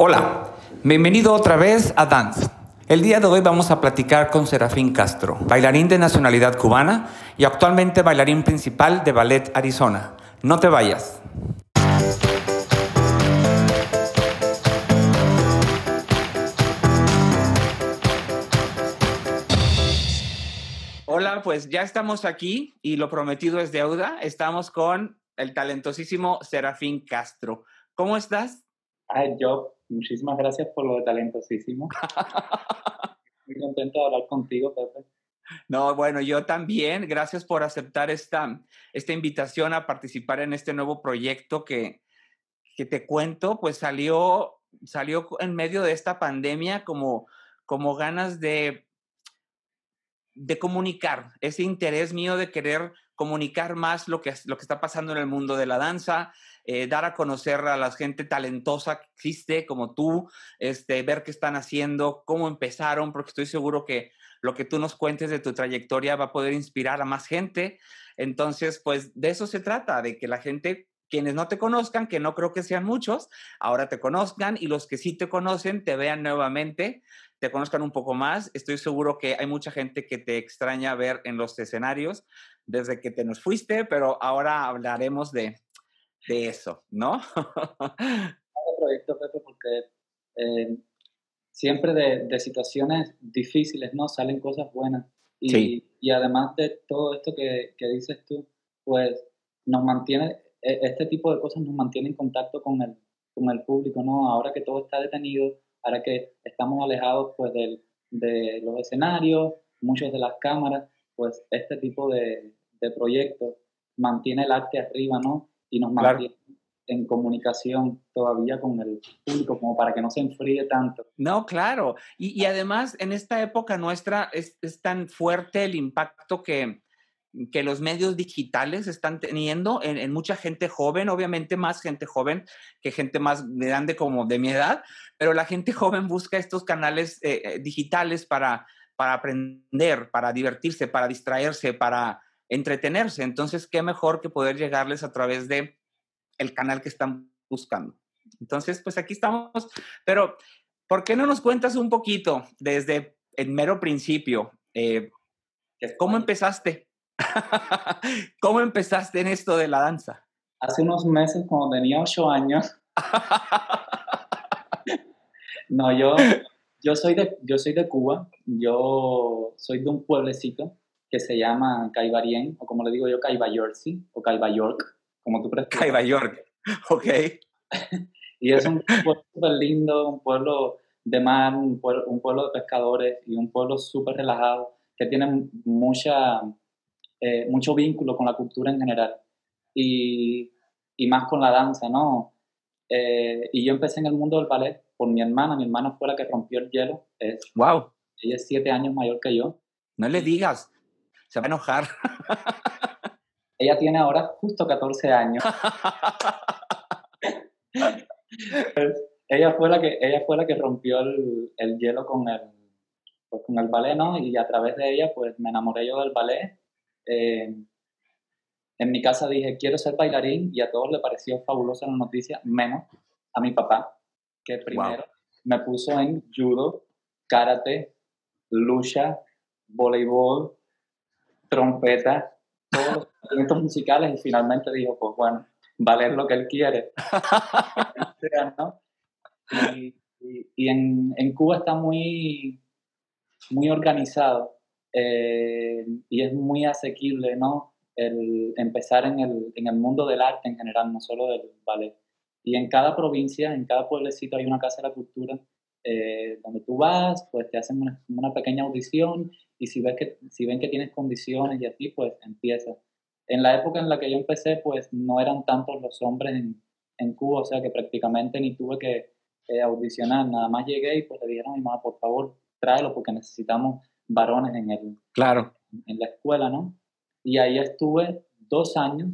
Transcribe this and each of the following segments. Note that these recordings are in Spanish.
Hola, bienvenido otra vez a Dance. El día de hoy vamos a platicar con Serafín Castro, bailarín de nacionalidad cubana y actualmente bailarín principal de Ballet Arizona. No te vayas. Hola, pues ya estamos aquí y lo prometido es deuda. Estamos con el talentosísimo Serafín Castro. ¿Cómo estás? Ay, yo, muchísimas gracias por lo de talentosísimo. Muy contento de hablar contigo, Pepe. No, bueno, yo también. Gracias por aceptar esta, esta invitación a participar en este nuevo proyecto que, que te cuento, pues salió, salió en medio de esta pandemia como, como ganas de, de comunicar, ese interés mío de querer comunicar más lo que, lo que está pasando en el mundo de la danza, eh, dar a conocer a la gente talentosa que existe como tú, este, ver qué están haciendo, cómo empezaron, porque estoy seguro que lo que tú nos cuentes de tu trayectoria va a poder inspirar a más gente. Entonces, pues de eso se trata, de que la gente, quienes no te conozcan, que no creo que sean muchos, ahora te conozcan y los que sí te conocen te vean nuevamente, te conozcan un poco más. Estoy seguro que hay mucha gente que te extraña ver en los escenarios desde que te nos fuiste, pero ahora hablaremos de, de eso, ¿no? proyecto, Pepe, porque eh, siempre de, de, situaciones difíciles, ¿no? Salen cosas buenas. Y, y además de todo esto que, que, dices tú, pues nos mantiene, e, este tipo de cosas nos mantiene en contacto con el, con el público, ¿no? Ahora que todo está detenido, ahora que estamos alejados, pues, del, de los escenarios, muchos de las cámaras, pues este tipo de, de proyectos mantiene el arte arriba, ¿no? Y nos mantiene en comunicación todavía con el público, como para que no se enfríe tanto. No, claro. Y, y además, en esta época nuestra es, es tan fuerte el impacto que, que los medios digitales están teniendo en, en, mucha gente joven, obviamente más gente joven que gente más grande como de mi edad, pero la gente joven busca estos canales eh, digitales para, para aprender, para divertirse, para distraerse, para entretenerse. Entonces, qué mejor que poder llegarles a través de el canal que están buscando. Entonces, pues aquí estamos. Pero, ¿por qué no nos cuentas un poquito desde el mero principio? Eh, ¿Cómo empezaste? ¿Cómo empezaste en esto de la danza? Hace unos meses, cuando tenía ocho años. no, yo, yo, soy de, yo soy de Cuba. Yo soy de un pueblecito que se llama Caibarien, o como le digo yo, Caibayorsi, o Caibayork, como tú prefieres. Caibayork, ok. y es un pueblo súper lindo, un pueblo de mar, un pueblo, un pueblo, de pescadores y un pueblo súper relajado, que tiene mucha, eh, mucho vínculo con la cultura en general y, y más con la danza, ¿no? Eh, y yo empecé en el mundo del ballet por mi hermana, mi hermana fue la que rompió el hielo. Es, ¡Wow! Ella es siete años mayor que yo. No le digas se va a enojar. Ella tiene ahora justo 14 años. ella, fue la que, ella fue la que rompió el, el hielo con el, pues, con el ballet, ¿no? Y a través de ella, pues me enamoré yo del ballet. Eh, en mi casa dije, quiero ser bailarín y a todos le pareció fabulosa la noticia, menos a mi papá, que primero me puso en judo, karate, lucha, voleibol, trompeta, todos los instrumentos musicales y finalmente dijo, pues bueno, va a leer lo que él quiere. Y, y, en, en, Cuba está muy, muy organizado eh, y es muy asequible, ¿no? El empezar en el, en el mundo del arte en general, no solo del ballet. Y en cada provincia, en cada pueblecito hay una casa de la cultura eh, donde tú vas, pues te hacen una, una, pequeña audición y si, ves que, si ven que tienes condiciones y así, pues empieza. En la época en la que yo empecé, pues no eran tantos los hombres en, en Cuba, o sea que prácticamente ni tuve que eh, audicionar, nada más llegué y pues le dijeron a mi mamá, por favor, tráelo porque necesitamos varones en, el, claro. en la escuela, ¿no? Y ahí estuve dos años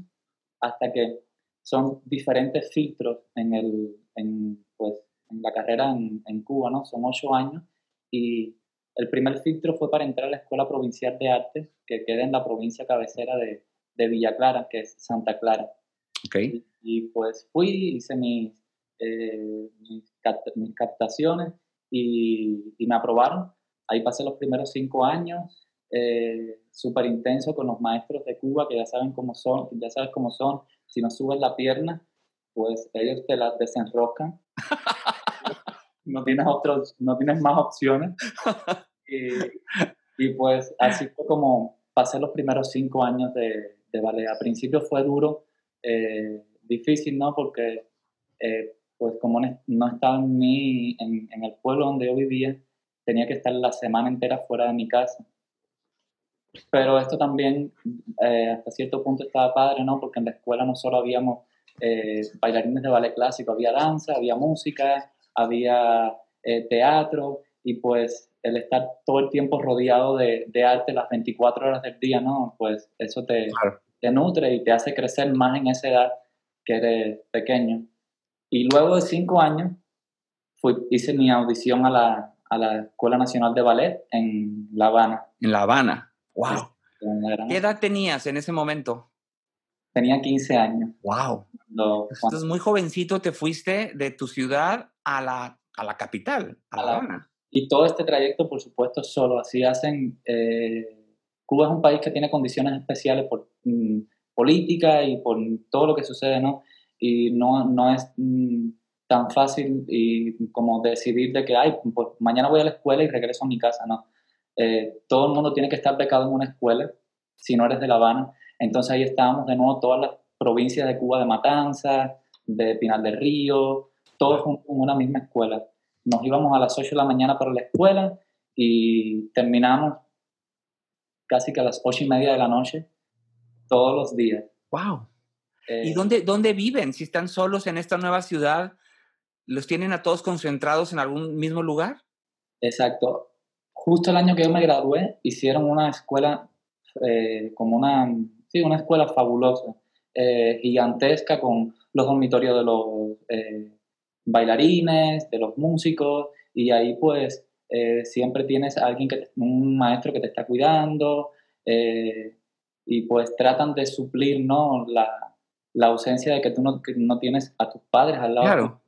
hasta que son diferentes filtros en, el, en, pues, en la carrera en, en Cuba, ¿no? Son ocho años y el primer filtro fue para entrar a la Escuela Provincial de Artes, que queda en la provincia cabecera de, de Villa Clara, que es Santa Clara. Okay. Y, y pues fui, hice mis, eh, mis mis captaciones y, me aprobaron. Ahí pasé los primeros cinco años, eh, súper intenso con los maestros de Cuba, que ya saben cómo son, ya sabes cómo son. Si no subes la pierna, pues ellos te la desenroscan. no tienes otros, no tienes más opciones. Y, pues así fue como pasé los primeros cinco años de, de ballet. Al principio fue duro, eh, difícil, ¿no? Porque eh, pues como no estaba en, mi, en, el pueblo donde yo vivía, tenía que estar la semana entera fuera de mi casa. Pero esto también eh, hasta cierto punto estaba padre, ¿no? Porque en la escuela no solo habíamos eh, bailarines de ballet clásico, había danza, había música, había eh, teatro y pues el estar todo el tiempo rodeado de, de, arte las 24 horas del día, ¿no? Pues eso te, te nutre y te hace crecer más en esa edad que eres pequeño. Y luego de cinco años fui, hice mi audición a la, a la Escuela Nacional de Ballet en La Habana. En La Habana, wow. ¿Qué edad tenías en ese momento? Tenía 15 años. Wow. Entonces, muy jovencito te fuiste de tu ciudad a la, a la capital, a, La Habana. Y todo este trayecto, por supuesto, solo. Así hacen. Eh, Cuba es un país que tiene condiciones especiales por mm, política y por todo lo que sucede, ¿no? y no, no es mm, tan fácil y como decidir de que, ay, pues mañana voy a la escuela y regreso a mi casa, no. Eh, todo el mundo tiene que estar becado en una escuela, si no eres de La Habana. Entonces ahí estábamos de nuevo todas las provincias de Cuba de Matanzas, de Pinal del Río, todos juntos en una misma escuela. Nos íbamos a las 8 de la mañana para la escuela y terminamos casi que a las 8 y media de la noche todos los días. ¡Wow! ¿Y eh, dónde, dónde viven? Si están solos en esta nueva ciudad, ¿los tienen a todos concentrados en algún mismo lugar? Exacto. Justo el año que yo me gradué, hicieron una escuela, eh, como una, sí, una escuela fabulosa, eh, gigantesca, con los dormitorios de los bailarines, de los músicos, y ahí pues siempre tienes a alguien, que un maestro que te está cuidando, y pues tratan de suplir ¿no? la, la ausencia de que tú no, no tienes a tus padres al lado, claro.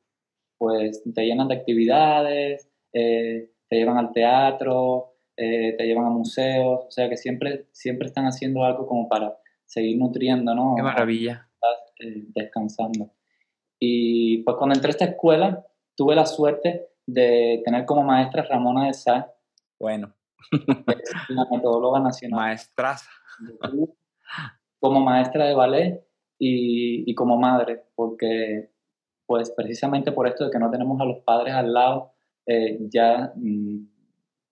pues te llenan de actividades, eh, te llevan al teatro, eh, te llevan a museos, o sea que siempre, siempre están haciendo algo como para seguir nutriendo, ¿no? Qué maravilla. Estás, eh, descansando. Y pues cuando entré a esta escuela, tuve la suerte de tener como maestra Ramona de Sá. Bueno. la metodóloga nacional. Maestraza. Como maestra de ballet y, como madre, porque pues precisamente por esto de que no tenemos a los padres al lado, eh, ya mm,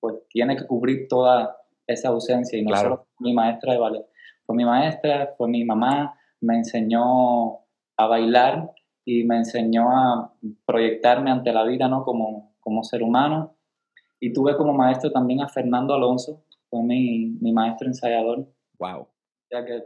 pues tiene que cubrir toda esa ausencia y no solo mi maestra de ballet. Fue mi maestra, fue mi mamá, me enseñó a bailar y me enseñó a proyectarme ante la vida ¿no? como, como ser humano. Y tuve como maestro también a Fernando Alonso, fue mi, mi maestro ensayador. ¡Wow! que,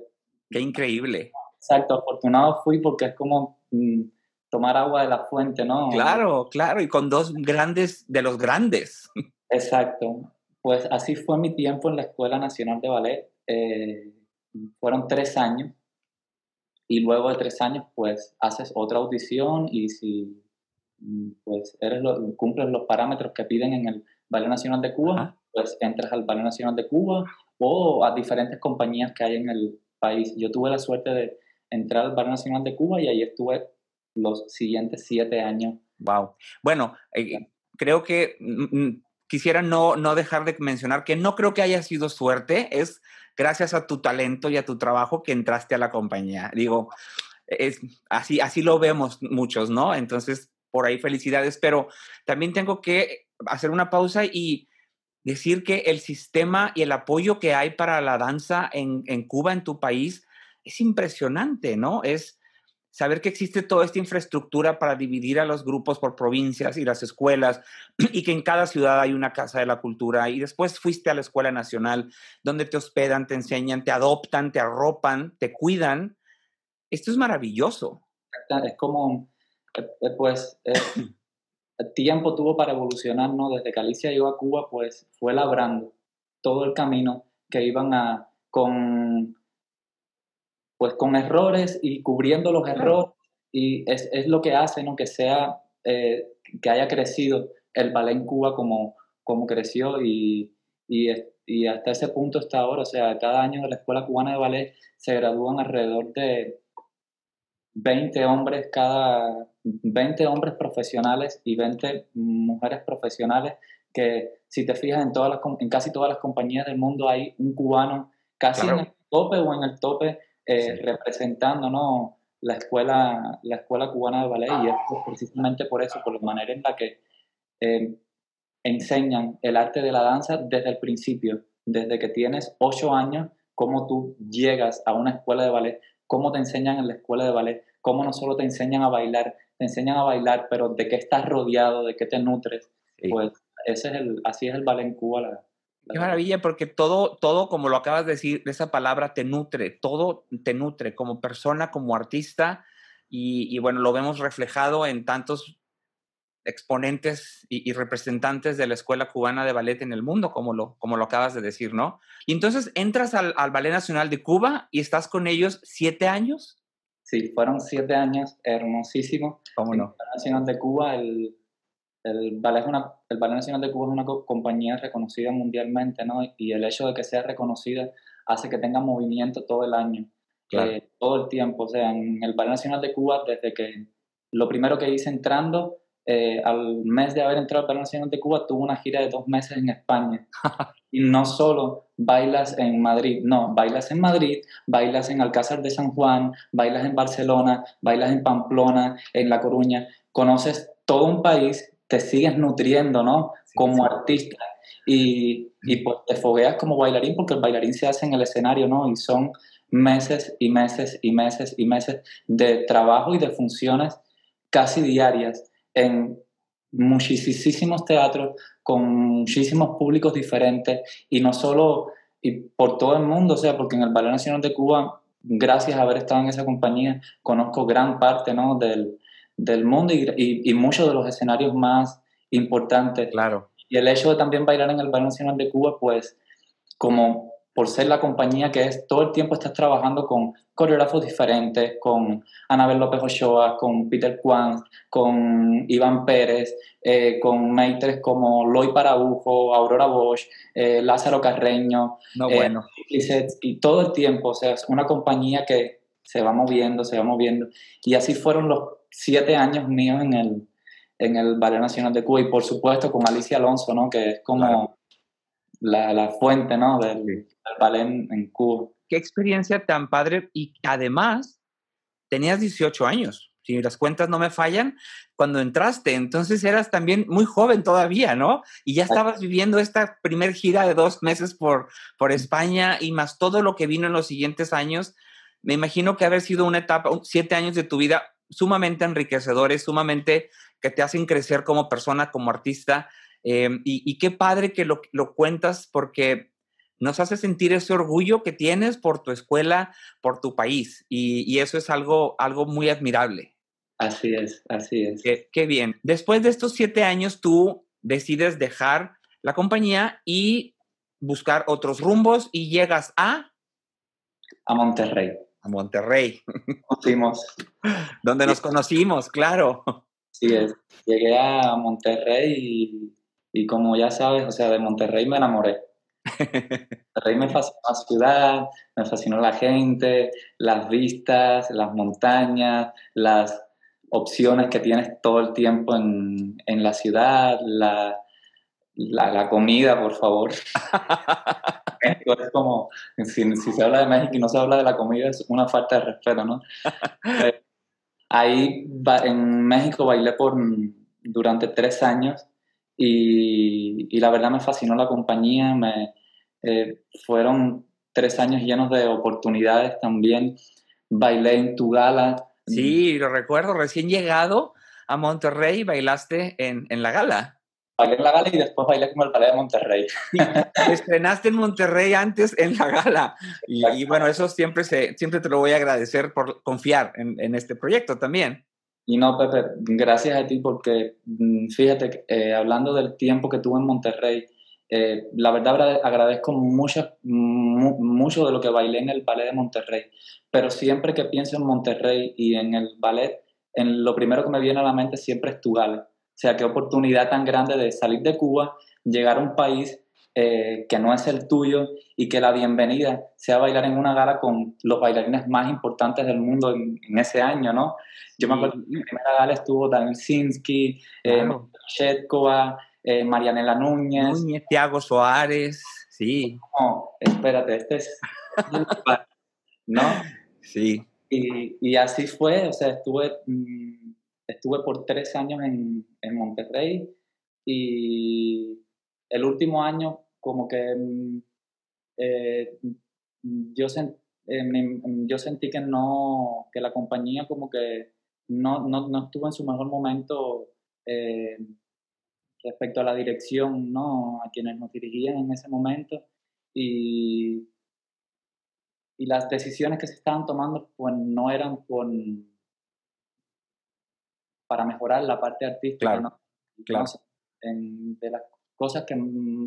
¡Qué increíble! Exacto, afortunado fui porque es como mm, tomar agua de la fuente, ¿no? Claro, claro, y con dos grandes de los grandes. Exacto. Pues así fue mi tiempo en la Escuela Nacional de Ballet. Eh, fueron tres años y luego de tres años pues haces otra audición y si mm, pues eres lo, cumples los parámetros que piden en el Ballet Nacional de Cuba, pues entras al Ballet Nacional de Cuba o a diferentes compañías que hay en el país. Yo tuve la suerte de entrar al Bar Nacional de Cuba y ahí estuve los siguientes siete años. Wow. Bueno, eh, creo que mm, mm, quisiera no, no dejar de mencionar que no creo que haya sido suerte, es gracias a tu talento y a tu trabajo que entraste a la compañía. Digo, es, así, así lo vemos muchos, ¿no? Entonces, por ahí felicidades, pero también tengo que hacer una pausa y decir que el sistema y el apoyo que hay para la danza en, en Cuba, en tu país, es impresionante, ¿no? Es saber que existe toda esta infraestructura para dividir a los grupos por provincias y las escuelas y que en cada ciudad hay una casa de la cultura y después fuiste a la escuela nacional donde te hospedan, te enseñan, te adoptan, te arropan, te cuidan. Esto es maravilloso. Es como, eh, eh, pues, eh, el tiempo tuvo para evolucionar, ¿no? Desde que Alicia llegó a Cuba, pues fue labrando todo el camino que iban a, con pues con errores y cubriendo los errores y es, es lo que hace ¿no? que sea eh, que haya crecido el ballet en Cuba como, como creció y, y, y hasta ese punto está ahora. O sea, cada año de la Escuela Cubana de Ballet se gradúan alrededor de 20 hombres cada 20 hombres profesionales y 20 mujeres profesionales que si te fijas en todas las en casi todas las compañías del mundo hay un cubano casi en el tope o en el tope eh, representando ¿no? la escuela la escuela cubana de ballet y es precisamente por eso por la manera en la que eh, enseñan el arte de la danza desde el principio desde que tienes 8 años cómo tú llegas a una escuela de ballet cómo te enseñan en la escuela de ballet cómo no solo te enseñan a bailar, te enseñan a bailar, pero de qué estás rodeado, de qué te nutres. Pues ese es el, así es el ballet en Cuba. Qué maravilla, porque todo, todo, como lo acabas de decir, esa palabra te nutre, todo te nutre como persona, como artista, y, bueno, lo vemos reflejado en tantos exponentes y, representantes de la Escuela Cubana de Ballet en el mundo, como lo, como lo acabas de decir, ¿no? Y entonces entras al, al Ballet Nacional de Cuba y estás con ellos siete años. Sí, fueron siete años hermosísimos. ¿Cómo no? El Ballet Nacional de Cuba, el, el, Ballet una, el Ballet Nacional de Cuba es una compañía reconocida mundialmente, ¿no? Y el hecho de que sea reconocida hace que tenga movimiento todo el año, eh, todo el tiempo. O sea, en el Ballet Nacional de Cuba, desde que lo primero que hice entrando, eh, al mes de haber entrado al Ballet Nacional de Cuba, tuve una gira de dos meses en España. y no solo bailas en Madrid, no, bailas en Madrid, bailas en Alcázar de San Juan, bailas en Barcelona, bailas en Pamplona, en La Coruña, conoces todo un país, te sigues nutriendo, ¿no? como artista y, y pues te fogueas como bailarín porque el bailarín se hace en el escenario, ¿no? Y son meses y meses y meses y meses de trabajo y de funciones casi diarias en muchísimos teatros con muchísimos públicos diferentes y no solo y por todo el mundo, o sea, porque en el Ballet Nacional de Cuba, gracias a haber estado en esa compañía, conozco gran parte ¿no? del, del mundo y, y, muchos de los escenarios más importantes. Claro. Y el hecho de también bailar en el Ballet Nacional de Cuba, pues como por ser la compañía que es, todo el tiempo estás trabajando con coreógrafos diferentes, con Anabel López Ochoa, con Peter Kwan, con Iván Pérez, eh, con maitres como Loy Parabujo, Aurora Bosch, eh, Lázaro Carreño, no, bueno. y, todo el tiempo, o sea, es una compañía que se va moviendo, se va moviendo, y así fueron los siete años míos en el, en el Ballet Nacional de Cuba, y por supuesto con Alicia Alonso, ¿no? que es como la, la, fuente ¿no? del, ballet en, Cuba. Qué experiencia tan padre y además tenías 18 años, si las cuentas no me fallan, cuando entraste, entonces eras también muy joven todavía, ¿no? Y ya estabas viviendo esta primer gira de dos meses por, por España y más todo lo que vino en los siguientes años. Me imagino que haber sido una etapa, siete años de tu vida sumamente enriquecedores, sumamente que te hacen crecer como persona, como artista. Em, y, qué padre que lo, lo cuentas porque nos hace sentir ese orgullo que tienes por tu escuela, por tu país. Y, eso es algo, algo muy admirable. Así es, así es. Qué, bien. Después de estos siete años, tú decides dejar la compañía y buscar otros rumbos y llegas a... A Monterrey. A Monterrey. Conocimos. Donde nos conocimos, claro. Sí, es. Llegué a Monterrey y, y como ya sabes, o sea, de Monterrey me enamoré. Monterrey me fascinó la ciudad, me fascinó la gente, las vistas, las montañas, las opciones que tienes todo el tiempo en, en la ciudad, la, la, comida, por favor. México es como, si, si, se habla de México y no se habla de la comida, es una falta de respeto, ¿no? Eh, ahí en México bailé por durante tres años y, y, la verdad me fascinó la compañía, me, eh, fueron tres años llenos de oportunidades también. Bailé en tu gala. Sí, lo recuerdo, recién llegado a Monterrey, bailaste en, en la gala. Bailé en la gala y después bailé como el ballet de Monterrey. estrenaste en Monterrey antes en la gala. Y, bueno, eso siempre, se, siempre te lo voy a agradecer por confiar en, en este proyecto también. Y no, Pepe, gracias a ti porque mm, fíjate, eh, hablando del tiempo que tuve en Monterrey, eh, la verdad agradezco mucho, mucho de lo que bailé en el ballet de Monterrey, pero siempre que pienso en Monterrey y en el ballet, en lo primero que me viene a la mente siempre es tu gala. Sea, qué oportunidad tan grande de salir de Cuba, llegar a un país eh, que no es el tuyo y que la bienvenida sea bailar en una gala con los bailarines más importantes del mundo en, ese año, ¿no? Yo me acuerdo que en la primera gala estuvo Daniel Sinsky, eh, eh, Marianela Núñez. Núñez, Tiago Soares, sí. No, espérate, este es... ¿No? Sí. Y, y, así fue, o sea, estuve, mm, estuve por tres años en, en Monterrey y el último año como que mm, eh, yo, eh, yo sentí que no, que la compañía como que no, no, no estuvo en su mejor momento eh, respecto a la dirección, ¿no? A quienes nos dirigían en ese momento y, y las decisiones que se estaban tomando pues no eran por, para mejorar la parte artística, ¿no? Claro. En, de las cosas que,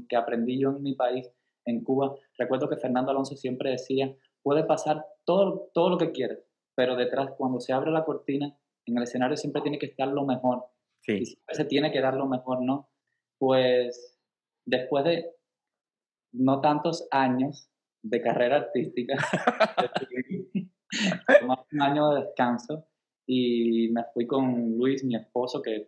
que aprendí yo en mi país, en Cuba. Recuerdo que Fernando Alonso siempre decía, puede pasar todo, todo lo que quieras, pero detrás, cuando se abre la cortina, en el escenario siempre tiene que estar lo mejor. Sí. Y siempre se tiene que dar lo mejor, ¿no? Pues después de no tantos años de carrera artística, un año de descanso y me fui con Luis, mi esposo, que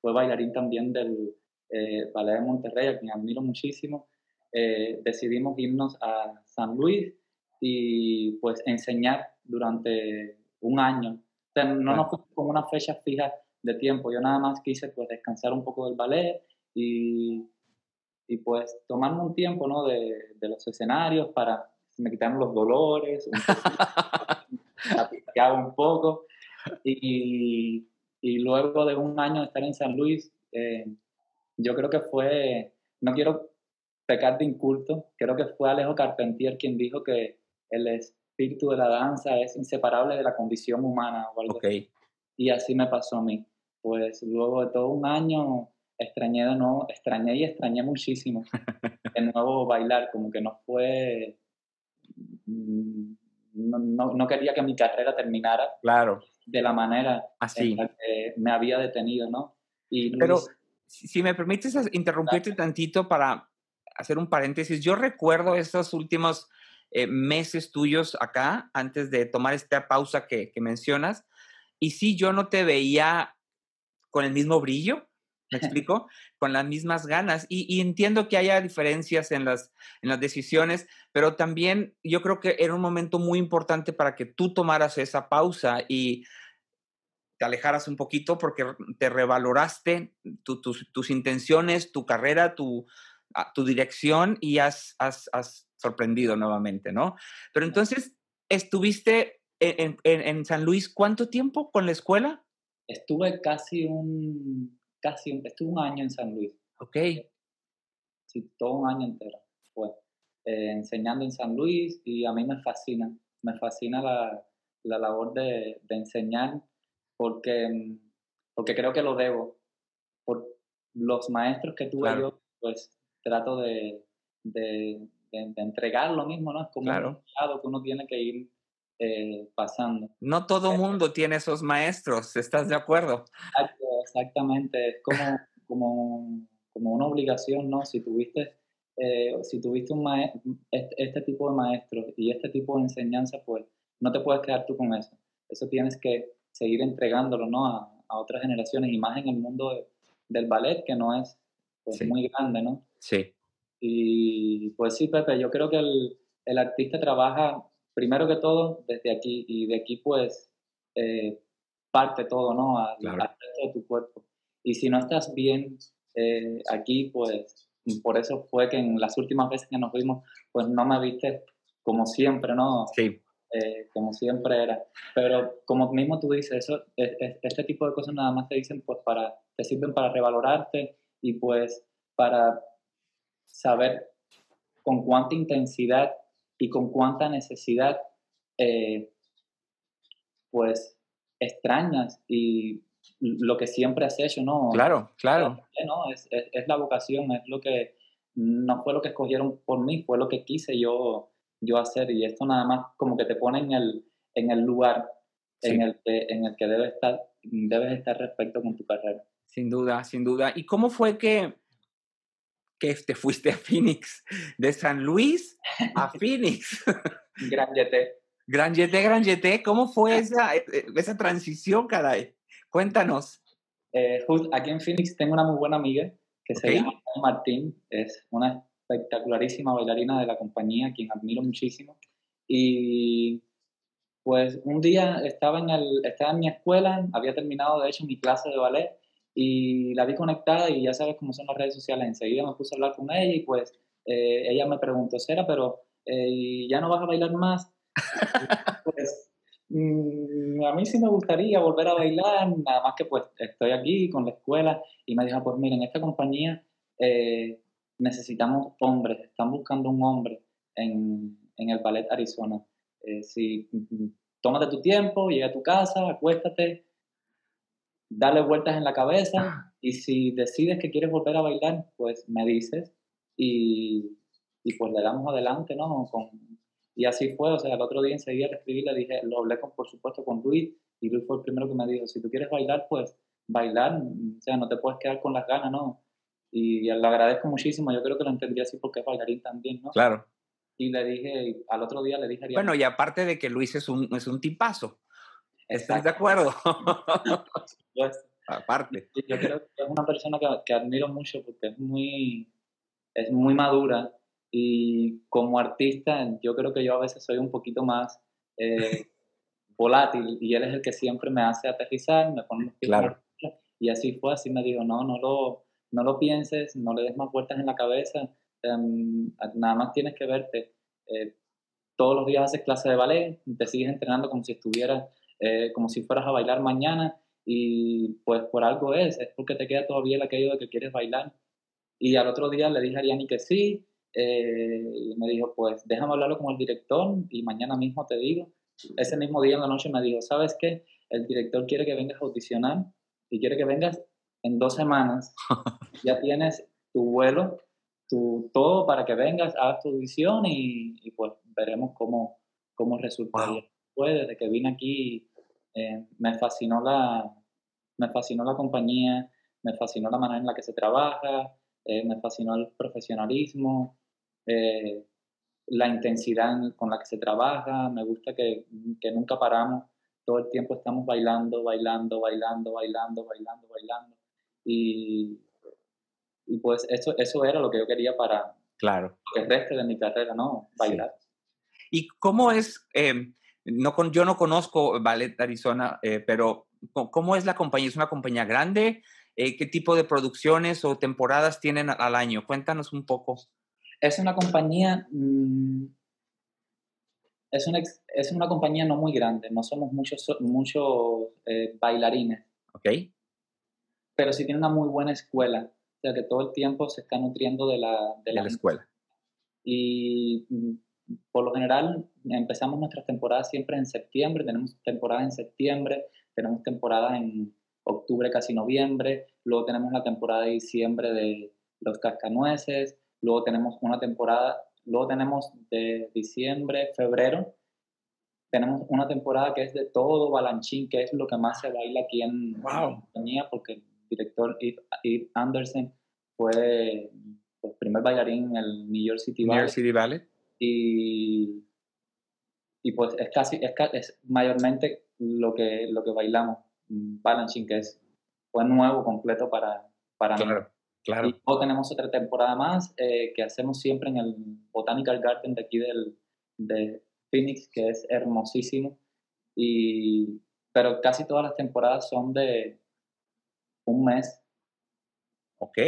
fue bailarín también del, eh, Ballet de Monterrey, a quien admiro muchísimo, eh, decidimos irnos a San Luis y pues enseñar durante un año. O sea, no nos fuimos con una fecha fija de tiempo, yo nada más quise pues descansar un poco del ballet y, y pues tomarme un tiempo ¿no? de, de los escenarios para me quitaron los dolores, un, un poco y, y, luego de un año de estar en San Luis, eh, yo creo que fue, no quiero pecar de inculto, creo que fue Alejo Carpentier quien dijo que el espíritu de la danza es inseparable de la condición humana o algo okay. Y así me pasó a mí. Pues luego de todo un año extrañé de nuevo, extrañé y extrañé muchísimo de nuevo bailar, como que no fue, mm, no, no, no quería que mi carrera terminara claro. De la manera así. en la que me había detenido, ¿no? Y Pero si me permites interrumpirte tantito para hacer un paréntesis, yo recuerdo estos últimos eh, meses tuyos acá, antes de tomar esta pausa que, mencionas, y sí, yo no te veía con el mismo brillo, ¿me explico? con las mismas ganas. Y, entiendo que haya diferencias en las, en las decisiones, pero también yo creo que era un momento muy importante para que tú tomaras esa pausa y te alejaras un poquito porque te revaloraste tus, intenciones, tu carrera, tu, ah, tu dirección y has, has, sorprendido nuevamente, ¿no? Pero entonces, ¿estuviste en, en, San Luis cuánto tiempo con la escuela? Estuve casi un, casi, estuve un año en San Luis. Ok. Sí, todo un año entero fue. Eh, enseñando en San Luis y a mí me fascina, me fascina la, la labor de, de enseñar porque, porque creo que lo debo. Por los maestros que tuve yo, pues trato de, de, de, entregar lo mismo, ¿no? Es como un lado que uno tiene que ir eh, pasando. No todo el mundo tiene esos maestros, ¿estás de acuerdo? Exactamente, es como, como, como una obligación, ¿no? Si tuviste, eh, si tuviste un este, este, tipo de maestros y este tipo de enseñanza, pues no te puedes quedar tú con eso. Eso tienes que seguir entregándolo ¿no? a, a, otras generaciones y más en el mundo del ballet, que no es pues, muy grande, ¿no? Sí. Y pues sí, Pepe, yo creo que el, el artista trabaja primero que todo desde aquí y de aquí pues eh, parte todo, ¿no? Al, resto de tu cuerpo. Y si no estás bien eh, aquí, pues por eso fue que en las últimas veces que nos vimos, pues no me viste como siempre, ¿no? Sí. Eh, como siempre era. Pero como mismo tú dices, eso, este tipo de cosas nada más te dicen, pues para, te sirven para revalorarte y pues para saber con cuánta intensidad y con cuánta necesidad, eh, pues extrañas y lo que siempre has hecho, ¿no? Claro, claro. ¿no? Es, es, es la vocación, es lo que no fue lo que escogieron por mí, fue lo que quise yo yo hacer y esto nada más como que te pone en el, en el lugar en, el que, en el que debes estar, debes estar respecto con tu carrera. Sin duda, sin duda. ¿Y cómo fue que, que te fuiste a Phoenix? De San Luis a Phoenix. Gran Yeté. Gran Yeté, Gran Yeté. ¿Cómo fue esa, e, e, esa transición, caray? Cuéntanos. Eh, aquí en Phoenix tengo una muy buena amiga que se llama Martín. Es una espectacularísima bailarina de la compañía, quien admiro muchísimo. Y pues un día estaba en, el, estaba en mi escuela, había terminado de hecho mi clase de ballet y la vi conectada y ya sabes cómo son las redes sociales. Enseguida me puse a hablar con ella y pues eh, ella me preguntó, Sera, pero eh, ¿ya no vas a bailar más? Pues mm, a mí sí me gustaría volver a bailar, nada más que pues estoy aquí con la escuela y me dijo, pues miren, esta compañía eh, necesitamos hombres, están buscando un hombre en, en el Ballet Arizona. Eh, si tómate tu tiempo, llega a tu casa, acuéstate, dale vueltas en la cabeza ah. y si decides que quieres volver a bailar, pues me dices y, y pues le damos adelante, ¿no? Con, y así fue, o sea, el otro día enseguida le escribí, le dije, lo hablé con, por supuesto con Luis y Luis fue el primero que me dijo, si tú quieres bailar, pues bailar, o sea, no te puedes quedar con las ganas, ¿no? Y le agradezco muchísimo, yo creo que lo entendí así porque es bailarín también, ¿no? Claro. Y le dije, al otro día le dije... Bueno, y aparte de que Luis es un, es un tipazo. ¿Estás de acuerdo? aparte. Yo creo que es una persona que, que, admiro mucho porque es muy, es muy madura y como artista yo creo que yo a veces soy un poquito más eh, volátil y él es el que siempre me hace aterrizar, me pone claro. y así fue, así me dijo, no, no lo, no lo pienses, no le des más vueltas en la cabeza, Em, nada más tienes que verte. Eh, todos los días haces clase de ballet, te sigues entrenando como si estuvieras, eh, como si fueras a bailar mañana y pues por algo es, es porque te queda todavía el aquello de que quieres bailar. Y al otro día le dije a Ariani que sí, eh, y me dijo, pues déjame hablarlo con el director y mañana mismo te digo. Ese mismo día en la noche me dijo, ¿sabes qué? El director quiere que vengas a audicionar y quiere que vengas en dos semanas. ya tienes tu vuelo tu, todo para que vengas, a tu audición y, y, pues veremos cómo, cómo resultaría. Pues desde que vine aquí eh, me, fascinó la, me fascinó la compañía, me fascinó la manera en la que se trabaja, eh, me fascinó el profesionalismo, eh, la intensidad con la que se trabaja, me gusta que, que nunca paramos, todo el tiempo estamos bailando, bailando, bailando, bailando, bailando, bailando. Y, y pues eso, eso era lo que yo quería para claro. el resto de mi carrera, ¿no? Bailar. ¿Y cómo es, eh, no con, yo no conozco Ballet Arizona, eh, pero ¿cómo es la compañía? ¿Es una compañía grande? Eh, ¿Qué tipo de producciones o temporadas tienen al año? Cuéntanos un poco. Es una compañía, mm, es, una, es una compañía no muy grande, no somos muchos, muchos bailarines. Ok. Pero sí tiene una muy buena escuela o sea, que todo el tiempo se está nutriendo de la, de la, escuela. Y mm, por lo general empezamos nuestras temporadas siempre en septiembre, tenemos temporadas en septiembre, tenemos temporadas en octubre, casi noviembre, luego tenemos la temporada de diciembre de los cascanueces, luego tenemos una temporada, luego tenemos de diciembre, febrero, tenemos una temporada que es de todo balanchín, que es lo que más se baila aquí en wow. la compañía, porque director Eve, Anderson fue el primer bailarín en el New York City Ballet. New York City Ballet. Y, y pues es casi, es, es, mayormente lo que, lo que bailamos, Balancing, que es, fue nuevo, completo para, para claro, mí. Claro. Y luego tenemos otra temporada más eh, que hacemos siempre en el Botanical Garden de aquí del, de Phoenix, que es hermosísimo. Y, pero casi todas las temporadas son de, un mes. Ok.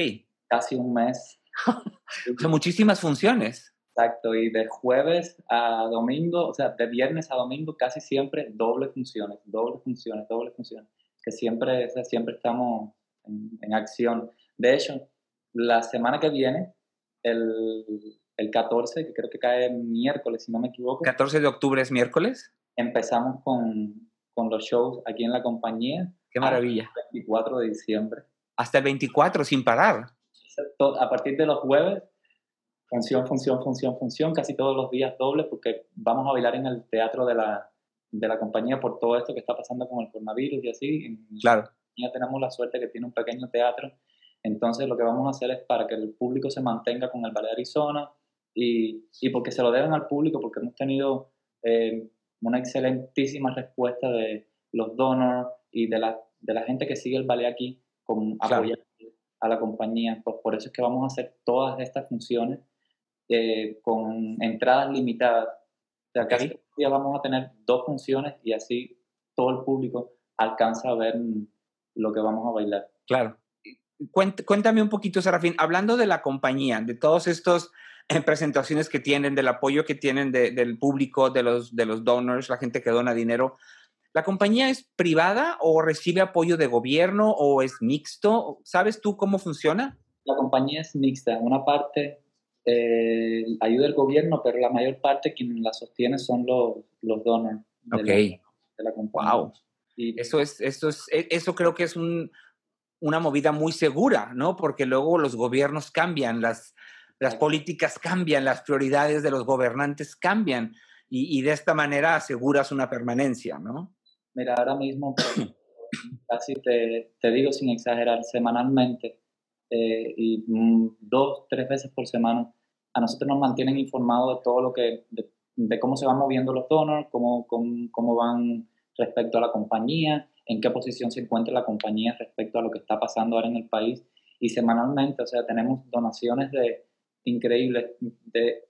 Casi un mes. Son muchísimas funciones. Exacto, y de jueves a domingo, o sea, de viernes a domingo, casi siempre doble funciones, doble funciones, doble funciones, que siempre, o sea, siempre estamos en, acción. De hecho, la semana que viene, el, el 14, que creo que cae miércoles, si no me equivoco. 14 de octubre es miércoles. Empezamos con, con los shows aquí en la compañía Qué maravilla. El 24 de diciembre. Hasta el 24, sin parar. A partir de los jueves, función, función, función, función, casi todos los días doble, porque vamos a bailar en el teatro de la, de la compañía por todo esto que está pasando con el coronavirus y así. Claro. compañía tenemos la suerte que tiene un pequeño teatro, entonces lo que vamos a hacer es para que el público se mantenga con el Ballet Arizona y, y porque se lo deben al público, porque hemos tenido eh, una excelentísima respuesta de los donors y de la, de la gente que sigue el ballet aquí con apoyar a la compañía. Pues por eso es que vamos a hacer todas estas funciones eh, con entradas limitadas. O sea, casi día vamos a tener dos funciones y así todo el público alcanza a ver lo que vamos a bailar. Claro. Cuéntame un poquito, Serafín, hablando de la compañía, de todos estos eh, presentaciones que tienen, del apoyo que tienen del público, de los, de los donors, la gente que dona dinero, ¿la compañía es privada o recibe apoyo de gobierno o es mixto? ¿Sabes tú cómo funciona? La compañía es mixta. Una parte eh, ayuda el gobierno, pero la mayor parte quien la sostiene son los, los donors de, la, compañía. Wow. Y, eso, es, eso, es, e, eso creo que es un, una movida muy segura, ¿no? Porque luego los gobiernos cambian, las, las políticas cambian, las prioridades de los gobernantes cambian y, de esta manera aseguras una permanencia, ¿no? Mira, ahora mismo, casi te, te digo sin exagerar, semanalmente eh, y mm, dos, tres veces por semana, a nosotros nos mantienen informados de todo lo que, de, cómo se van moviendo los donors, cómo, cómo, cómo van respecto a la compañía, en qué posición se encuentra la compañía respecto a lo que está pasando ahora en el país. Y semanalmente, o sea, tenemos donaciones de increíbles, de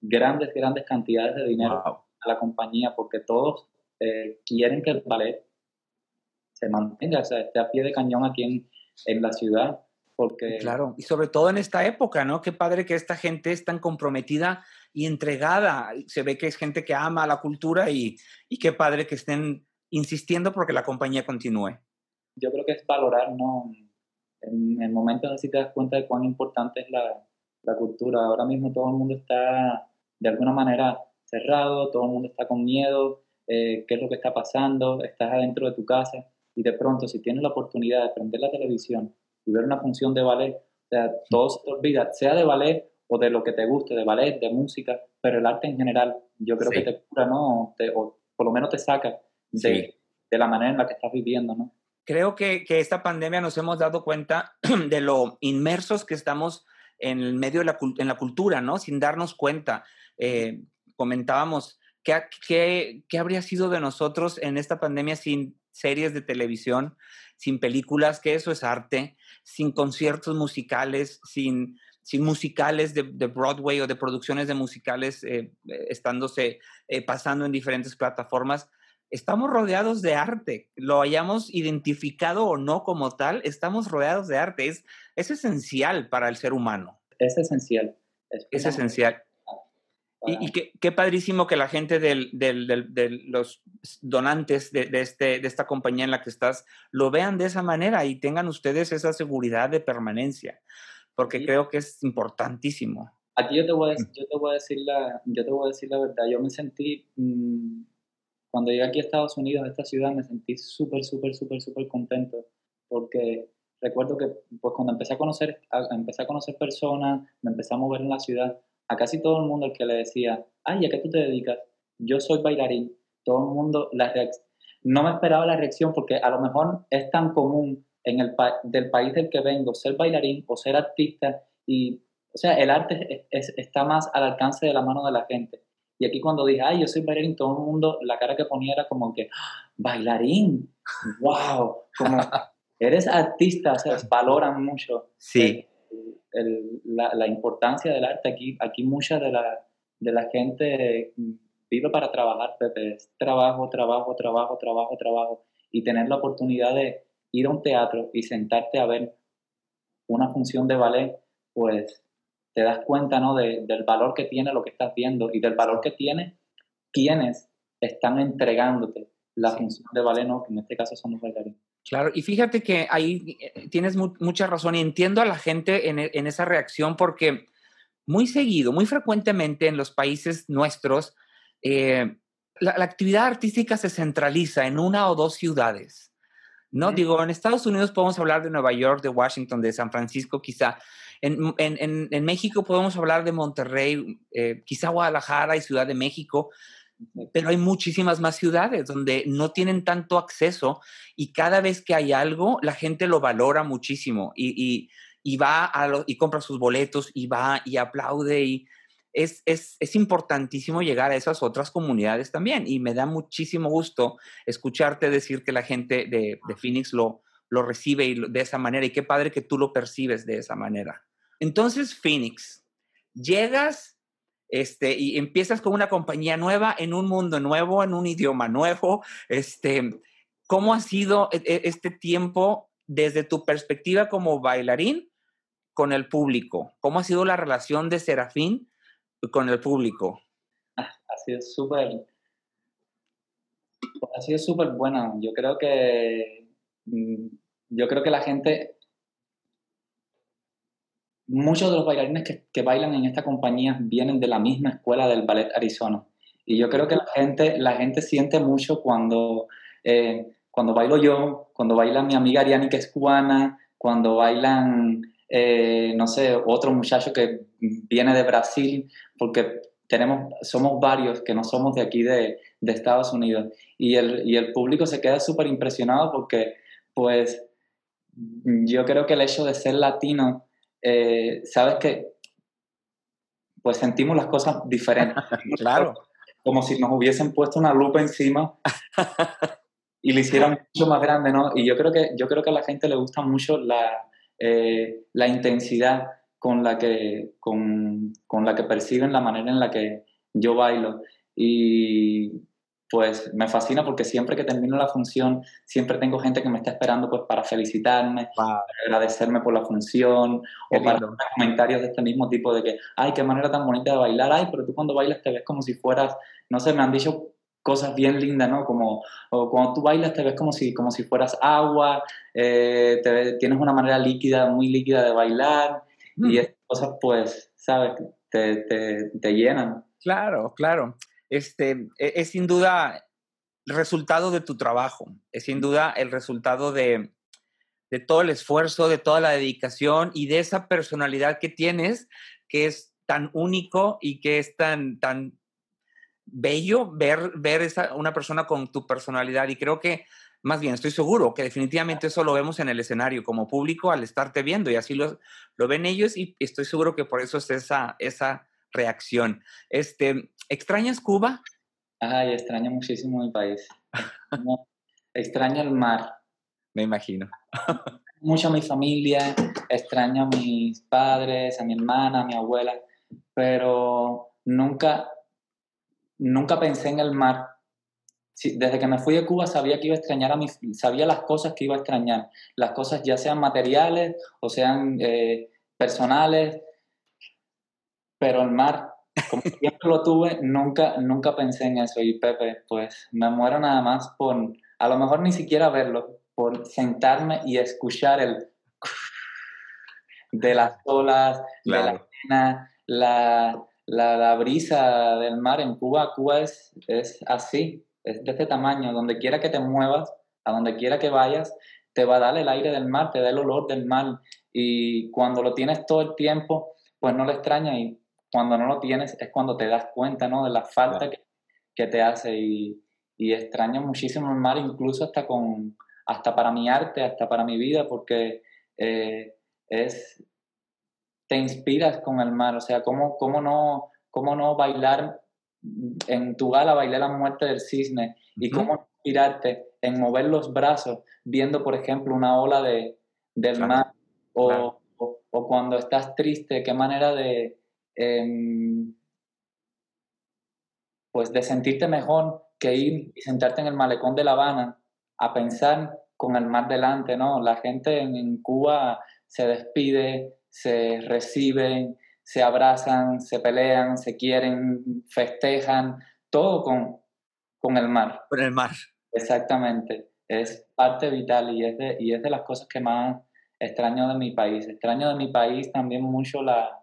grandes, grandes cantidades de dinero a la compañía, porque todos eh, quieren que el ballet se mantenga, o sea, esté a pie de cañón aquí en, en la ciudad. Porque... Claro, y sobre todo en esta época, ¿no? Qué padre que esta gente es tan comprometida y entregada. Se ve que es gente que ama la cultura y, y qué padre que estén insistiendo porque la compañía continúe? Yo creo que es valorar, ¿no? En, el momento así te das cuenta de cuán importante es la, la cultura. Ahora mismo todo el mundo está de alguna manera cerrado, todo el mundo está con miedo, eh, qué es lo que está pasando, estás adentro de tu casa y de pronto si tienes la oportunidad de prender la televisión y ver una función de ballet, o sea, todo se te olvida, sea de ballet o de lo que te guste, de ballet, de música, pero el arte en general, yo creo que te cura, ¿no? o por lo menos te saca de, la manera en la que estás viviendo, ¿no? Creo que, que, esta pandemia nos hemos dado cuenta de lo inmersos que estamos en el medio de la, en la cultura, ¿no? Sin darnos cuenta. Eh, comentábamos, ¿qué, ¿qué, qué habría sido de nosotros en esta pandemia sin series de televisión, sin películas, que eso es arte, sin conciertos musicales, sin, sin musicales de, de, Broadway o de producciones de musicales eh, estándose, eh, pasando en diferentes plataformas estamos rodeados de arte, lo hayamos identificado o no como tal, estamos rodeados de arte, es, es esencial para el ser humano. Es esencial. Es, esencial. Y, y qué, padrísimo que la gente de los donantes de, este, de esta compañía en la que estás lo vean de esa manera y tengan ustedes esa seguridad de permanencia, porque creo que es importantísimo. Aquí yo te voy a, mm. yo te voy a, decir, la, yo te voy a decir la verdad, yo me sentí... Mm, cuando llegué aquí a Estados Unidos, a esta ciudad, me sentí súper, súper, súper, súper contento porque recuerdo que pues, cuando empecé a, conocer, empecé a conocer personas, me empecé a mover en la ciudad, a casi todo el mundo el que le decía, ay, ¿a qué tú te dedicas? Yo soy bailarín. Todo el mundo, la no me esperaba la reacción porque a lo mejor es tan común en el del país del que vengo ser bailarín o ser artista y, o sea, el arte está más al alcance de la mano de la gente. Y aquí cuando dije, ay, yo soy bailarín, todo el mundo, la cara que ponía era como que, ¡Ah, bailarín, wow, como, eres artista, o sea, valoran mucho sí. la, la, importancia del arte. Aquí, aquí mucha de la, de la gente vive para trabajar, Pepe, es trabajo, trabajo, trabajo, trabajo, trabajo. Y tener la oportunidad de ir a un teatro y sentarte a ver una función de ballet, pues te das cuenta ¿no? del valor que tiene lo que estás viendo y del valor que tiene quienes están entregándote la función de ballet, que en este caso son los bailarines. Claro, y fíjate que ahí eh, tienes mucha razón y entiendo a la gente en, en, esa reacción porque muy seguido, muy frecuentemente en los países nuestros, eh, la, actividad artística se centraliza en una o dos ciudades. ¿No? Digo, en Estados Unidos podemos hablar de Nueva York, de Washington, de San Francisco quizá, en, en, en, México podemos hablar de Monterrey, eh, quizá Guadalajara y Ciudad de México, pero hay muchísimas más ciudades donde no tienen tanto acceso y cada vez que hay algo, la gente lo valora muchísimo y, va a y compra sus boletos y va y aplaude y es, es, importantísimo llegar a esas otras comunidades también y me da muchísimo gusto escucharte decir que la gente de, Phoenix lo, lo recibe de esa manera y qué padre que tú lo percibes de esa manera. Entonces, Phoenix, llegas este, y empiezas con una compañía nueva, en un mundo nuevo, en un idioma nuevo. Este, ¿Cómo ha sido e, e, este tiempo desde tu perspectiva como bailarín con el público? ¿Cómo ha sido la relación de Serafín con el público? Ha sido súper, ha sido súper buena. Yo creo que, mm, yo creo que la gente muchos de los bailarines que, bailan en esta compañía vienen de la misma escuela del Ballet Arizona. Y yo creo que la gente, la gente siente mucho cuando, eh, cuando bailo yo, cuando baila mi amiga Ariani, que es cubana, cuando bailan, eh, no sé, otro muchacho que viene de Brasil, porque tenemos, somos varios que no somos de aquí de, de Estados Unidos. Y el, y el público se queda súper impresionado porque, pues, yo creo que el hecho de ser latino eh, sabes que pues sentimos las cosas diferentes. claro. Como si nos hubiesen puesto una lupa encima y lo hicieran mucho más grande, ¿no? Y yo creo que, yo creo que a la gente le gusta mucho la, eh, la intensidad con la, que, con, con la que perciben la manera en la que yo bailo. Y pues me fascina porque siempre que termino la función, siempre tengo gente que me está esperando pues para felicitarme, para agradecerme por la función o para comentarios de este mismo tipo de que, ay, qué manera tan bonita de bailar, ay, pero tú cuando bailas te ves como si fueras, no sé, me han dicho cosas bien lindas, ¿no? Como o cuando tú bailas te ves como si, como si fueras agua, eh, tienes una manera líquida, muy líquida de bailar y mm. esas cosas pues, ¿sabes? Te, te, te llenan. Claro, claro este, e, es, sin duda el resultado de tu trabajo, es sin duda el resultado de, de todo el esfuerzo, de toda la dedicación y de esa personalidad que tienes, que es tan único y que es tan, tan bello ver, ver esa, una persona con tu personalidad. Y creo que, más bien, estoy seguro que definitivamente eso lo vemos en el escenario como público al estarte viendo y así lo, lo ven ellos y estoy seguro que por eso es esa, esa reacción. Este, ¿Extrañas Cuba? Ay, extraño muchísimo mi país. extraño el mar. Me imagino. Mucho a mi familia, extraño a mis padres, a mi hermana, a mi abuela, pero nunca, nunca pensé en el mar. desde que me fui de Cuba sabía que iba a extrañar a mis, sabía las cosas que iba a extrañar, las cosas ya sean materiales o sean eh, personales, pero el mar, como siempre lo tuve, nunca, nunca pensé en eso. Y Pepe, pues me muero nada más por, a lo mejor ni siquiera verlo, por sentarme y escuchar el de las olas, de la arena, la, la, brisa del mar en Cuba. Cuba es, es así, es de este tamaño. Donde quiera que te muevas, a donde quiera que vayas, te va a dar el aire del mar, te da el olor del mar. Y cuando lo tienes todo el tiempo, pues no lo extraña y cuando no lo tienes es cuando te das cuenta, ¿no? De la falta que, te hace y, y, extraño muchísimo el mar, incluso hasta con, hasta para mi arte, hasta para mi vida, porque eh, es, te inspiras con el mar, o sea, ¿cómo, cómo, no, cómo no bailar en tu gala, bailar la muerte del cisne y cómo inspirarte en mover los brazos viendo, por ejemplo, una ola de, del mar o, o, cuando estás triste, qué manera de, Em, pues de sentirte mejor que ir y sentarte en el malecón de La Habana a pensar con el mar delante, ¿no? La gente en, Cuba se despide, se reciben, se abrazan, se pelean, se quieren, festejan, todo con, con el mar. Con el mar. Exactamente. Es parte vital y es, de, y es de las cosas que más extraño de mi país. Extraño de mi país también mucho la,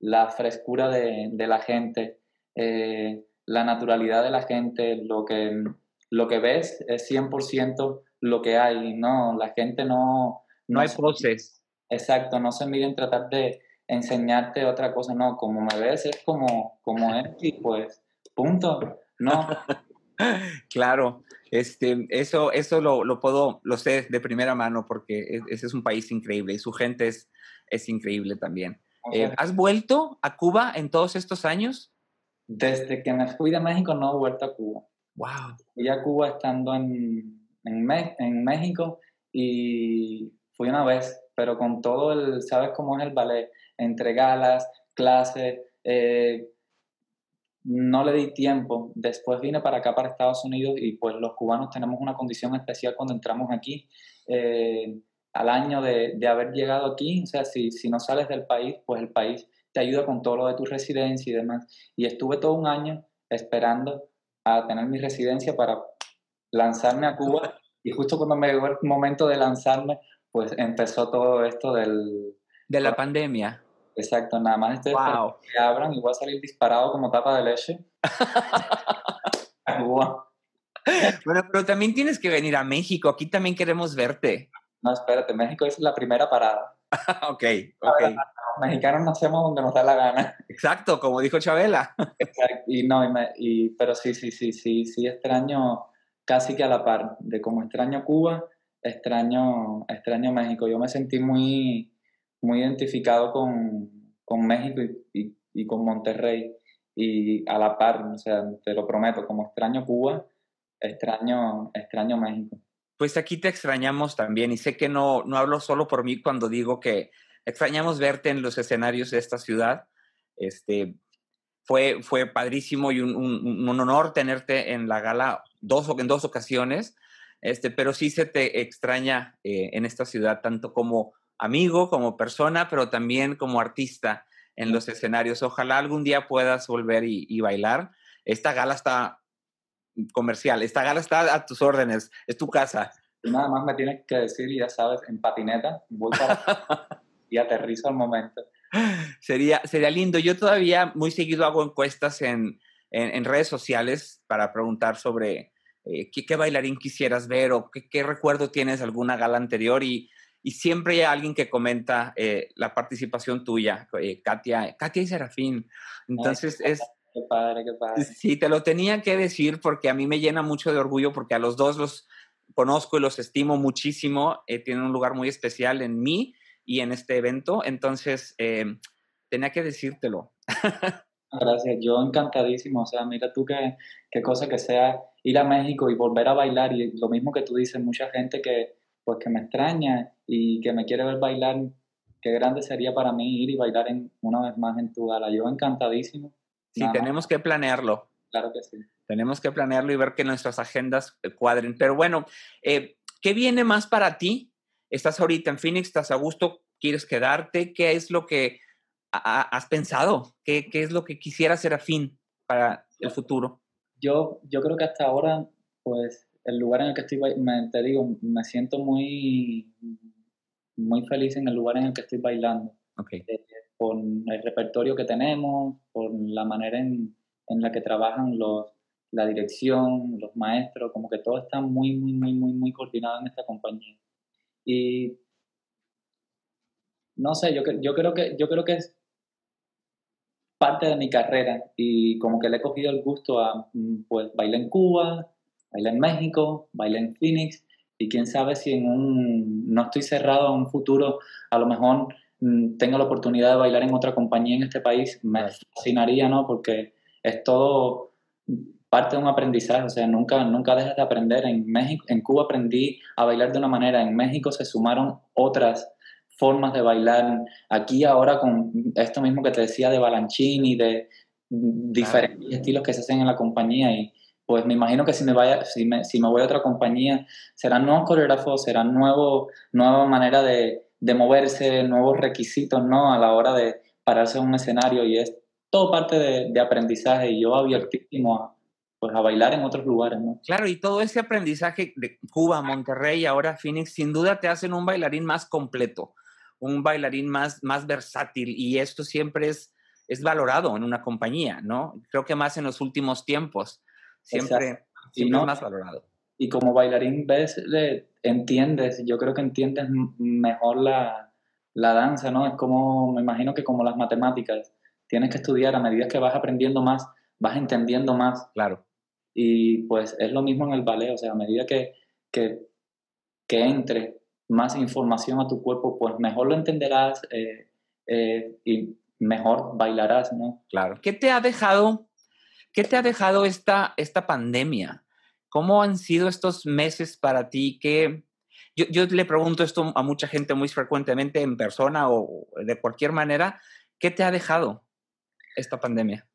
la frescura de, la gente, eh, la naturalidad de la gente, lo que, lo que ves es 100% lo que hay, ¿no? La gente no... No, hay proceso. Exacto, no se mide en tratar de enseñarte otra cosa, no, como me ves es como, como es y pues punto. No. claro, este, eso, eso lo, lo, puedo, lo sé de primera mano porque ese es un país increíble y su gente es, es increíble también. Eh, ¿Has vuelto a Cuba en todos estos años? Desde que me fui de México no he vuelto a Cuba. Wow. Fui a Cuba estando en, en, en México y fui una vez, pero con todo el, ¿sabes cómo es el ballet? Entre galas, clases, eh, no le di tiempo. Después vine para acá, para Estados Unidos, y pues los cubanos tenemos una condición especial cuando entramos aquí. Eh, al año de, de, haber llegado aquí, o sea, si, si no sales del país, pues el país te ayuda con todo lo de tu residencia y demás. Y estuve todo un año esperando a tener mi residencia para lanzarme a Cuba. Y justo cuando me llegó el momento de lanzarme, pues empezó todo esto del... De la pandemia. Exacto, nada más estoy wow. que abran y voy a salir disparado como tapa de leche. bueno, pero también tienes que venir a México, aquí también queremos verte. No, espérate, México es la primera parada. ok, ok. Ver, los mexicanos nacemos donde nos da la gana. Exacto, como dijo Chabela. Exacto, y no, y pero sí, sí, sí, sí, sí extraño casi que a la par, de como extraño Cuba, extraño, extraño México. Yo me sentí muy, muy identificado con, con México y, y, con Monterrey. Y a la par, o sea, te lo prometo, como extraño Cuba, extraño, extraño México. Pues aquí te extrañamos también y sé que no, no hablo solo por mí cuando digo que extrañamos verte en los escenarios de esta ciudad. Este, fue, fue padrísimo y un, honor tenerte en la gala dos, en dos ocasiones, este, pero sí se te extraña eh, en esta ciudad, tanto como amigo, como persona, pero también como artista en los escenarios. Ojalá algún día puedas volver y, y bailar. Esta gala está comercial, esta gala está a tus órdenes, es tu casa. Nada más me tienes que decir, ya sabes, en patineta, voy para y aterrizo al momento. Sería, sería lindo. Yo todavía muy seguido hago encuestas en, en, en redes sociales para preguntar sobre eh, ¿qué, ¿qué, bailarín quisieras ver o qué, qué, recuerdo tienes de alguna gala anterior y, y siempre hay alguien que comenta eh, la participación tuya, eh, Katia, Katia y Serafín. Entonces Ay, es... Qué padre, qué padre. Sí, te lo tenía que decir porque a mí me llena mucho de orgullo porque a los dos los conozco y los estimo muchísimo, eh, tienen un lugar muy especial en mí y en este evento, entonces eh, tenía que decírtelo. Gracias, yo encantadísimo, o sea, mira tú qué, qué cosa que sea ir a México y volver a bailar y lo mismo que tú dices, mucha gente que pues que me extraña y que me quiere ver bailar, qué grande sería para mí ir y bailar en, una vez más en tu gala, yo encantadísimo. Sí, Nada tenemos más. que planearlo. Claro que sí. Tenemos que planearlo y ver que nuestras agendas eh, cuadren. Pero bueno, eh, ¿qué viene más para ti? Estás ahorita en Phoenix, estás a gusto, quieres quedarte. ¿Qué es lo que has pensado? ¿Qué, ¿Qué, es lo que quisiera hacer afín para el futuro? Yo, yo creo que hasta ahora, pues, el lugar en el que estoy, me, te digo, me siento muy, muy feliz en el lugar en el que estoy bailando. Okay. Eh, por el repertorio que tenemos, por la manera en, en la que trabajan los, la dirección, los maestros, como que todo está muy, muy, muy, muy, muy coordinado en esta compañía. Y no sé, yo, yo, creo que, yo creo que es parte de mi carrera y como que le he cogido el gusto a, pues, bailar en Cuba, bailar en México, bailar en Phoenix y quién sabe si en un, no estoy cerrado a un futuro, a lo mejor tengo la oportunidad de bailar en otra compañía en este país, me fascinaría, ¿no? Porque es todo parte de un aprendizaje, o sea, nunca, nunca dejas de aprender. En México, en Cuba aprendí a bailar de una manera, en México se sumaron otras formas de bailar. Aquí ahora con esto mismo que te decía de Balanchini, de diferentes ah. estilos que se hacen en la compañía y pues me imagino que si me vaya, si me, si me voy a otra compañía, serán nuevos coreógrafos, serán nuevo, nueva manera de, de moverse, nuevos requisitos, ¿no? A la hora de pararse en un escenario y es todo parte de, de aprendizaje y yo abiertísimo a, pues, a bailar en otros lugares, ¿no? Claro, y todo ese aprendizaje de Cuba, Monterrey, ahora Phoenix, sin duda te hacen un bailarín más completo, un bailarín más, más versátil y esto siempre es, es valorado en una compañía, ¿no? Creo que más en los últimos tiempos, siempre, siempre no, es más valorado. Y como bailarín ves, le, entiendes, yo creo que entiendes mejor la, la danza, ¿no? Es como, me imagino que como las matemáticas, tienes que estudiar a medida que vas aprendiendo más, vas entendiendo más. Claro. Y pues es lo mismo en el ballet, o sea, a medida que, que, que entre más información a tu cuerpo, pues mejor lo entenderás eh, eh, y mejor bailarás, ¿no? Claro. ¿Qué te ha dejado, qué te ha dejado esta, esta pandemia? ¿Cómo han sido estos meses para ti? ¿Qué, yo, yo, le pregunto esto a mucha gente muy frecuentemente en persona o de cualquier manera. ¿Qué te ha dejado esta pandemia?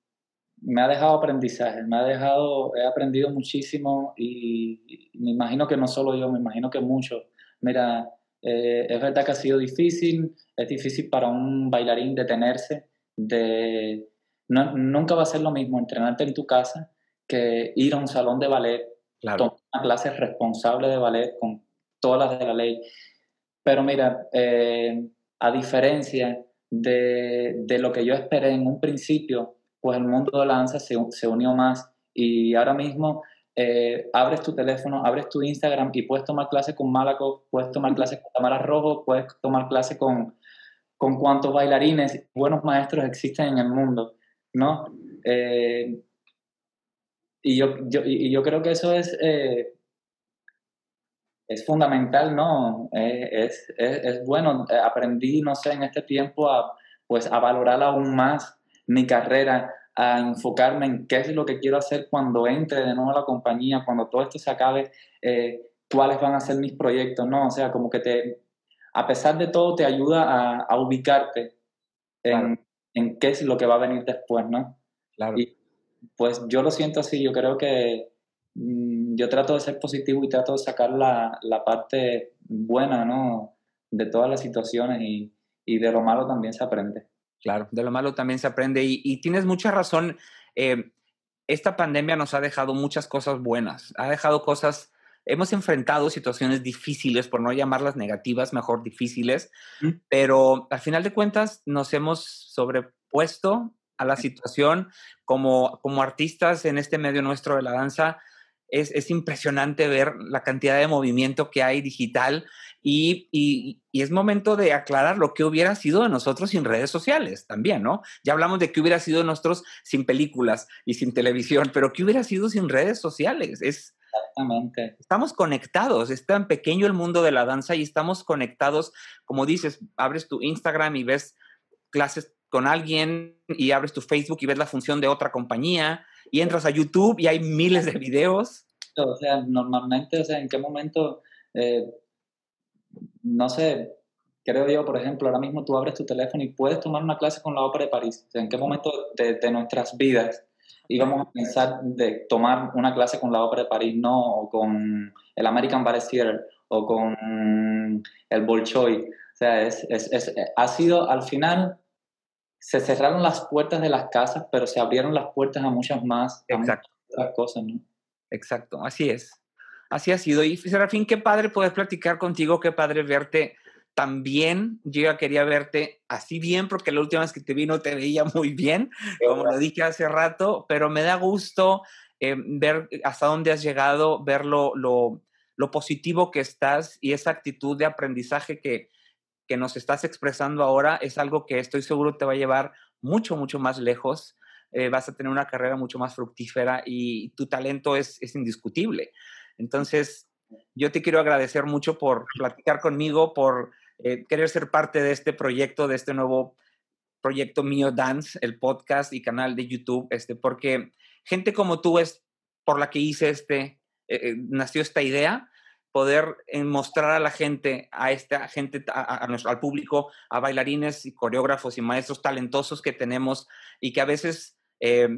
Me ha dejado aprendizaje, me ha dejado, he aprendido muchísimo y, me imagino que no solo yo, me imagino que muchos. Mira, eh, es verdad que ha sido difícil, es difícil para un bailarín detenerse, de, nunca va a ser lo mismo entrenarte en tu casa que ir a un salón de ballet, tomar una clase responsable de ballet con todas las de la ley. Pero mira, eh, a diferencia de, de, lo que yo esperé en un principio, pues el mundo de la danza se, se unió más y ahora mismo eh, abres tu teléfono, abres tu Instagram y puedes tomar clases con Malaco, puedes tomar clases con Tamara Rojo, puedes tomar clases con, con cuantos bailarines, buenos maestros existen en el mundo, ¿no? Eh, y, yo, yo, y yo creo que eso es, eh, es fundamental, ¿no? es, es, es, bueno, aprendí, no sé, en este tiempo a, pues, a valorar aún más mi carrera, a enfocarme en qué es lo que quiero hacer cuando entre de nuevo a la compañía, cuando todo esto se acabe, eh, cuáles van a ser mis proyectos, ¿no? O sea, como que te, a pesar de todo, te ayuda a, ubicarte en, en, qué es lo que va a venir después, ¿no? Claro. Y pues yo lo siento así, yo creo que mm, yo trato de ser positivo y trato de sacar la, la parte buena, ¿no? De todas las situaciones y, y de lo malo también se aprende. Claro, de lo malo también se aprende y, tienes mucha razón. Eh, esta pandemia nos ha dejado muchas cosas buenas, ha dejado cosas, hemos enfrentado situaciones difíciles, por no llamarlas negativas, mejor difíciles, pero al final de cuentas nos hemos sobrepuesto a la situación como, como artistas en este medio nuestro de la danza es, impresionante ver la cantidad de movimiento que hay digital y, es momento de aclarar lo que hubiera sido de nosotros sin redes sociales también, ¿no? Ya hablamos de qué hubiera sido de nosotros sin películas y sin televisión, pero qué hubiera sido sin redes sociales. Es, Exactamente. Estamos conectados, es tan pequeño el mundo de la danza y estamos conectados, como dices, abres tu Instagram y ves clases con alguien y abres tu Facebook y ves la función de otra compañía y entras a YouTube y hay miles de videos. O sea, normalmente, o sea, ¿en qué momento, eh, no sé, creo yo, por ejemplo, ahora mismo tú abres tu teléfono y puedes tomar una clase con la Ópera de París? O sea, ¿en qué momento de, nuestras vidas íbamos a pensar de tomar una clase con la Ópera de París, no, o con el American Ballet Theater, o con el Bolshoi? O sea, es, es, es, ha sido al final se cerraron las puertas de las casas, pero se abrieron las puertas a muchas más, Exacto. otras cosas, ¿no? Exacto, así es. Así ha sido. Y Serafín, qué padre poder platicar contigo, qué padre verte tan bien. Yo ya quería verte así bien, porque la última vez que te vi no te veía muy bien, como lo dije hace rato, pero me da gusto eh, ver hasta dónde has llegado, ver lo, lo, lo positivo que estás y esa actitud de aprendizaje que, que nos estás expresando ahora es algo que estoy seguro te va a llevar mucho, mucho más lejos. Eh, vas a tener una carrera mucho más fructífera y tu talento es, es indiscutible. Entonces, yo te quiero agradecer mucho por platicar conmigo, por eh, querer ser parte de este proyecto, de este nuevo proyecto mío Dance, el podcast y canal de YouTube, este, porque gente como tú es por la que hice este, eh, nació esta idea poder eh, mostrar a la gente, a esta gente, a, nuestro, al público, a bailarines y coreógrafos y maestros talentosos que tenemos y que a veces eh,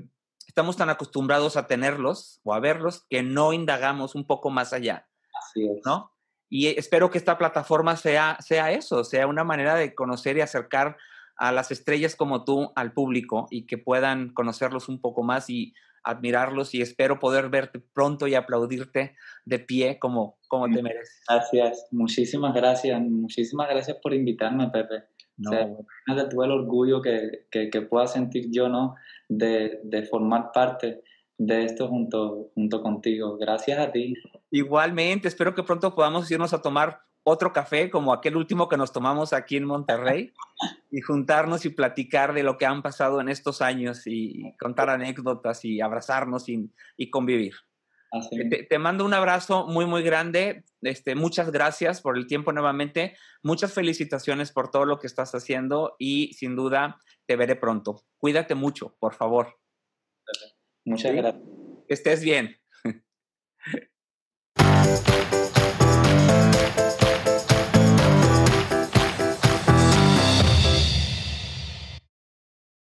estamos tan acostumbrados a tenerlos o a verlos que no indagamos un poco más allá. Así es. ¿No? Y espero que esta plataforma sea, sea eso, sea una manera de conocer y acercar a las estrellas como tú al público y que puedan conocerlos un poco más y admirarlos y espero poder verte pronto y aplaudirte de pie como, como te mereces. Gracias, muchísimas gracias, muchísimas gracias por invitarme, Pepe. No. O sea, el orgullo que, que, que, pueda sentir yo, ¿no? De, de, formar parte de esto junto, junto contigo. Gracias a ti. Igualmente, espero que pronto podamos irnos a tomar otro café como aquel último que nos tomamos aquí en Monterrey y juntarnos y platicar de lo que han pasado en estos años y contar anécdotas y abrazarnos y, y convivir. Te, mando un abrazo muy, muy grande. Este, muchas gracias por el tiempo nuevamente. Muchas felicitaciones por todo lo que estás haciendo y sin duda te veré pronto. Cuídate mucho, por favor. Muchas gracias. Que estés bien.